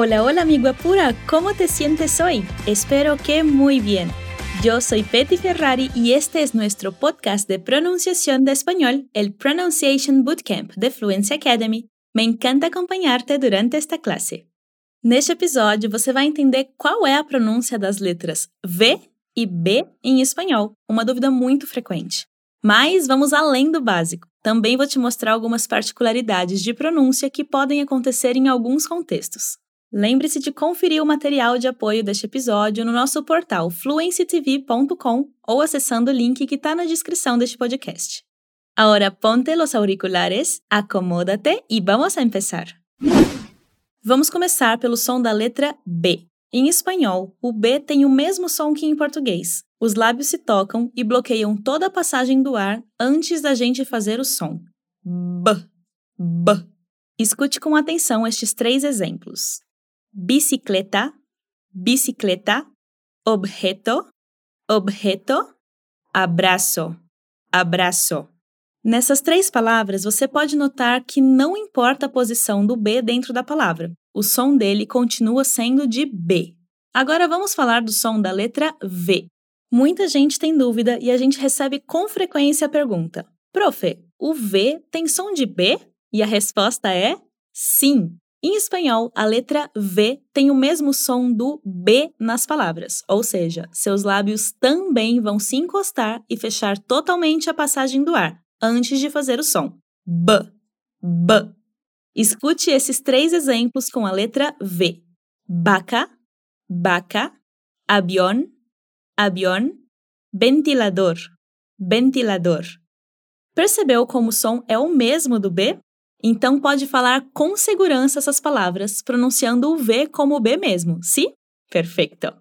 Hola, hola amigo Apura, ¿cómo te sientes hoy? Espero que muy bien. Yo soy Betty Ferrari y este es nuestro podcast de pronunciación de español, el Pronunciation Bootcamp de Fluency Academy. Me encanta acompanhar-te durante esta classe. Neste episódio, você vai entender qual é a pronúncia das letras V e B em espanhol, uma dúvida muito frequente. Mas vamos além do básico. Também vou te mostrar algumas particularidades de pronúncia que podem acontecer em alguns contextos. Lembre-se de conferir o material de apoio deste episódio no nosso portal fluencytv.com ou acessando o link que está na descrição deste podcast. Agora ponte los auriculares, acomódate e vamos a empezar. Vamos começar pelo som da letra B. Em espanhol, o B tem o mesmo som que em português. Os lábios se tocam e bloqueiam toda a passagem do ar antes da gente fazer o som. B, B. Escute com atenção estes três exemplos bicicleta, bicicleta, objeto, objeto, abraço, abraço. Nessas três palavras, você pode notar que não importa a posição do B dentro da palavra, o som dele continua sendo de B. Agora vamos falar do som da letra V. Muita gente tem dúvida e a gente recebe com frequência a pergunta: Profe, o V tem som de B? E a resposta é sim. Em espanhol, a letra V tem o mesmo som do B nas palavras, ou seja, seus lábios também vão se encostar e fechar totalmente a passagem do ar antes de fazer o som. B, B. Escute esses três exemplos com a letra V: vaca, vaca, avião, avião, ventilador, ventilador. Percebeu como o som é o mesmo do B? Então pode falar com segurança essas palavras, pronunciando o V como o B mesmo, sim? Perfeito!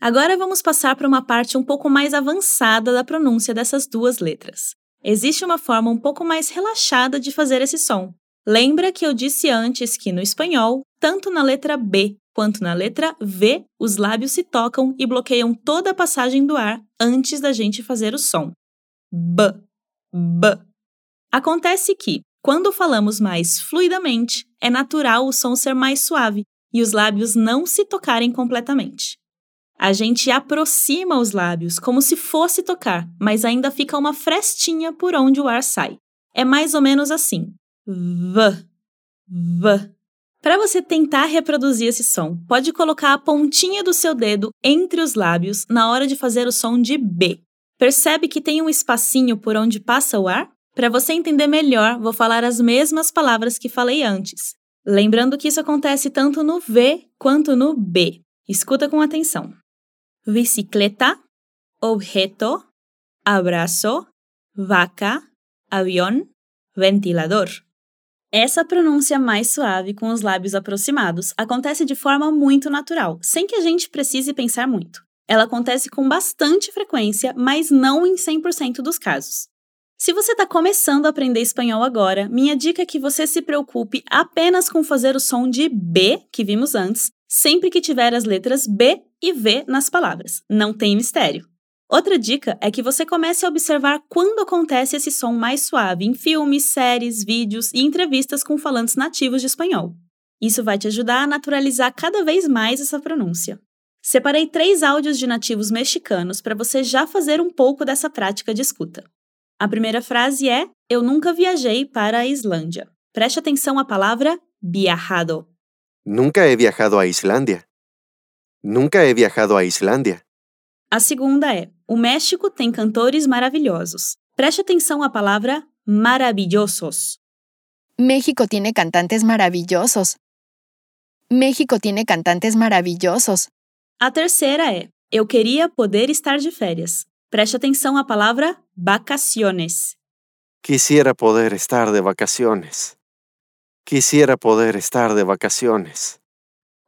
Agora vamos passar para uma parte um pouco mais avançada da pronúncia dessas duas letras. Existe uma forma um pouco mais relaxada de fazer esse som. Lembra que eu disse antes que no espanhol, tanto na letra B quanto na letra V, os lábios se tocam e bloqueiam toda a passagem do ar antes da gente fazer o som. B, B. Acontece que, quando falamos mais fluidamente, é natural o som ser mais suave e os lábios não se tocarem completamente. A gente aproxima os lábios como se fosse tocar, mas ainda fica uma frestinha por onde o ar sai. É mais ou menos assim. V, V. Para você tentar reproduzir esse som, pode colocar a pontinha do seu dedo entre os lábios na hora de fazer o som de B. Percebe que tem um espacinho por onde passa o ar? Para você entender melhor, vou falar as mesmas palavras que falei antes. Lembrando que isso acontece tanto no V quanto no B. Escuta com atenção. Bicicleta, objeto, abraço, vaca, avião, ventilador. Essa pronúncia mais suave, com os lábios aproximados, acontece de forma muito natural, sem que a gente precise pensar muito. Ela acontece com bastante frequência, mas não em 100% dos casos. Se você está começando a aprender espanhol agora, minha dica é que você se preocupe apenas com fazer o som de B, que vimos antes, sempre que tiver as letras B e V nas palavras. Não tem mistério. Outra dica é que você comece a observar quando acontece esse som mais suave em filmes, séries, vídeos e entrevistas com falantes nativos de espanhol. Isso vai te ajudar a naturalizar cada vez mais essa pronúncia. Separei três áudios de nativos mexicanos para você já fazer um pouco dessa prática de escuta. A primeira frase é: Eu nunca viajei para a Islândia. Preste atenção à palavra viajado. Nunca he viajado a Islandia. Nunca he viajado a Islandia. A segunda é: O México tem cantores maravilhosos. Preste atenção à palavra maravillosos. México tiene cantantes maravillosos. México tiene cantantes maravillosos. A terceira é: Eu queria poder estar de férias. Preste atenção à palavra vacaciones. Quisiera poder estar de vacaciones. Quisiera poder estar de vacaciones.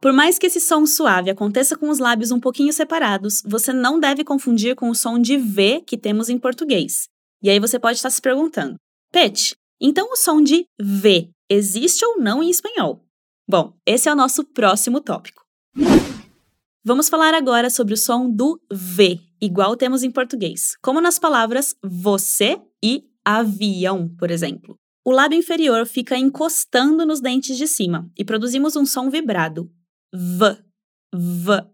Por mais que esse som suave aconteça com os lábios um pouquinho separados, você não deve confundir com o som de V que temos em português. E aí você pode estar se perguntando: Pet, então o som de V existe ou não em espanhol? Bom, esse é o nosso próximo tópico. Vamos falar agora sobre o som do V, igual temos em português, como nas palavras você e avião, por exemplo. o lábio inferior fica encostando nos dentes de cima e produzimos um som vibrado. V, V.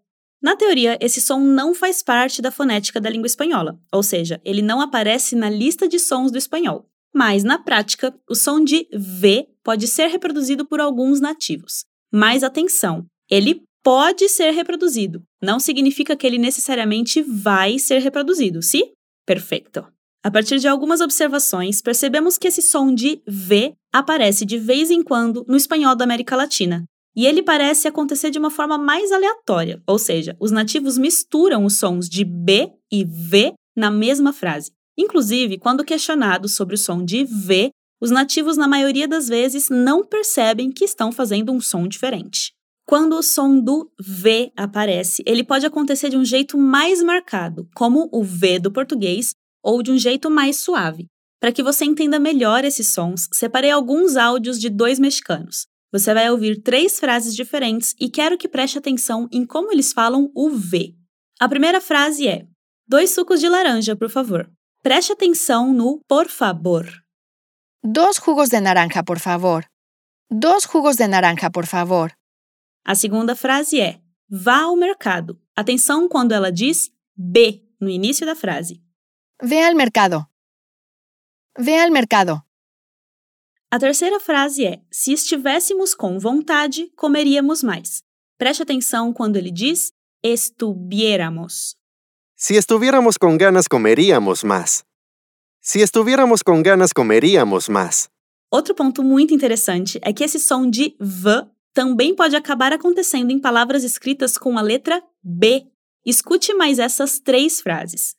Na teoria, esse som não faz parte da fonética da língua espanhola, ou seja, ele não aparece na lista de sons do espanhol. Mas, na prática, o som de V pode ser reproduzido por alguns nativos. Mas atenção, ele pode ser reproduzido, não significa que ele necessariamente vai ser reproduzido, sim? Perfeito. A partir de algumas observações, percebemos que esse som de V aparece de vez em quando no espanhol da América Latina, e ele parece acontecer de uma forma mais aleatória, ou seja, os nativos misturam os sons de B e V na mesma frase. Inclusive, quando questionados sobre o som de V, os nativos, na maioria das vezes, não percebem que estão fazendo um som diferente. Quando o som do V aparece, ele pode acontecer de um jeito mais marcado, como o V do português, ou de um jeito mais suave. Para que você entenda melhor esses sons, separei alguns áudios de dois mexicanos. Você vai ouvir três frases diferentes e quero que preste atenção em como eles falam o V. A primeira frase é: Dois sucos de laranja, por favor. Preste atenção no por favor. Dos jugos de naranja, por favor. Dos jugos de naranja, por favor. A segunda frase é: vá ao mercado. Atenção quando ela diz B no início da frase. Ve al mercado. Ve al mercado. A terceira frase é: se estivéssemos com vontade, comeríamos mais. Preste atenção quando ele diz estuviéramos. Si estuviéramos con ganas, comeríamos más. Si estuviéramos con ganas, comeríamos más. Outro ponto muito interessante é que esse som de V também pode acabar acontecendo em palavras escritas com a letra B. Escute mais essas três frases.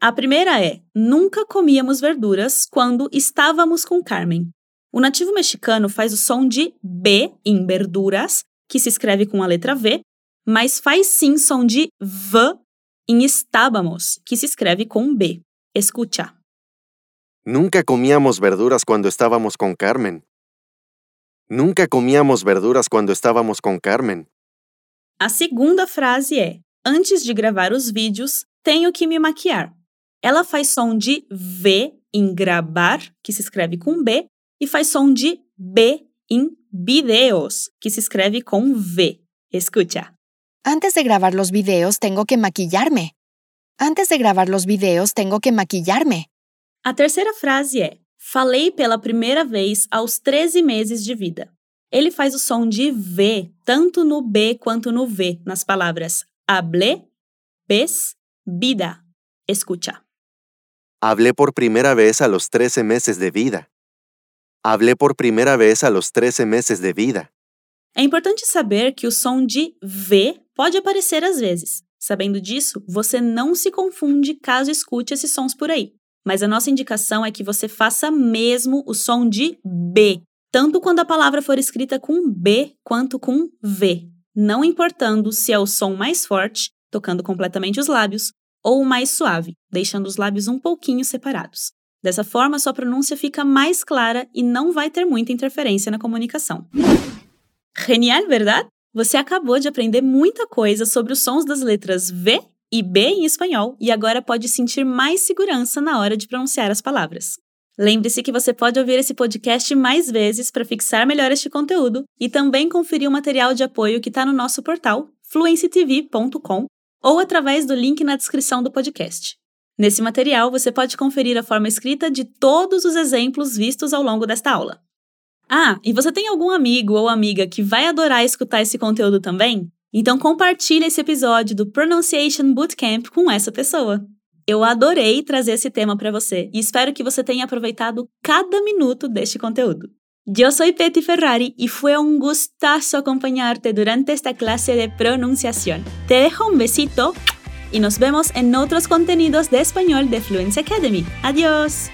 A primeira é: Nunca comíamos verduras quando estávamos com Carmen. O nativo mexicano faz o som de B em verduras, que se escreve com a letra V, mas faz sim som de V em estábamos, que se escreve com B. Escucha. Nunca comíamos verduras cuando estábamos con Carmen. Nunca comíamos verduras cuando estábamos con Carmen. A segunda frase é: Antes de gravar os vídeos, tenho que me maquiar. Ela faz som de V em gravar, que se escreve com B, e faz som de B em videos, que se escreve com V. Escucha. Antes de grabar los videos tengo que maquillarme. Antes de grabar los videos tengo que maquillarme. A terceira frase é: Falei pela primeira vez aos 13 meses de vida. Ele faz o som de V tanto no B quanto no V nas palavras hablé, ves, vida. Escucha. Hablé por primera vez a los 13 meses de vida. Hablé por primera vez a los 13 meses de vida. É importante saber que o som de V pode aparecer às vezes. Sabendo disso, você não se confunde caso escute esses sons por aí. Mas a nossa indicação é que você faça mesmo o som de B, tanto quando a palavra for escrita com B quanto com V, não importando se é o som mais forte, tocando completamente os lábios, ou o mais suave, deixando os lábios um pouquinho separados. Dessa forma, sua pronúncia fica mais clara e não vai ter muita interferência na comunicação. Genial, verdade? Você acabou de aprender muita coisa sobre os sons das letras V e B em espanhol e agora pode sentir mais segurança na hora de pronunciar as palavras. Lembre-se que você pode ouvir esse podcast mais vezes para fixar melhor este conteúdo e também conferir o material de apoio que está no nosso portal fluencytv.com ou através do link na descrição do podcast. Nesse material, você pode conferir a forma escrita de todos os exemplos vistos ao longo desta aula. Ah, e você tem algum amigo ou amiga que vai adorar escutar esse conteúdo também? Então compartilhe esse episódio do Pronunciation Bootcamp com essa pessoa. Eu adorei trazer esse tema para você e espero que você tenha aproveitado cada minuto deste conteúdo. Eu sou Petty Ferrari y fue un gustazo acompañarte durante esta clase de pronunciación. Te dejo un besito y nos vemos en otros contenidos de español de Fluency Academy. Adiós.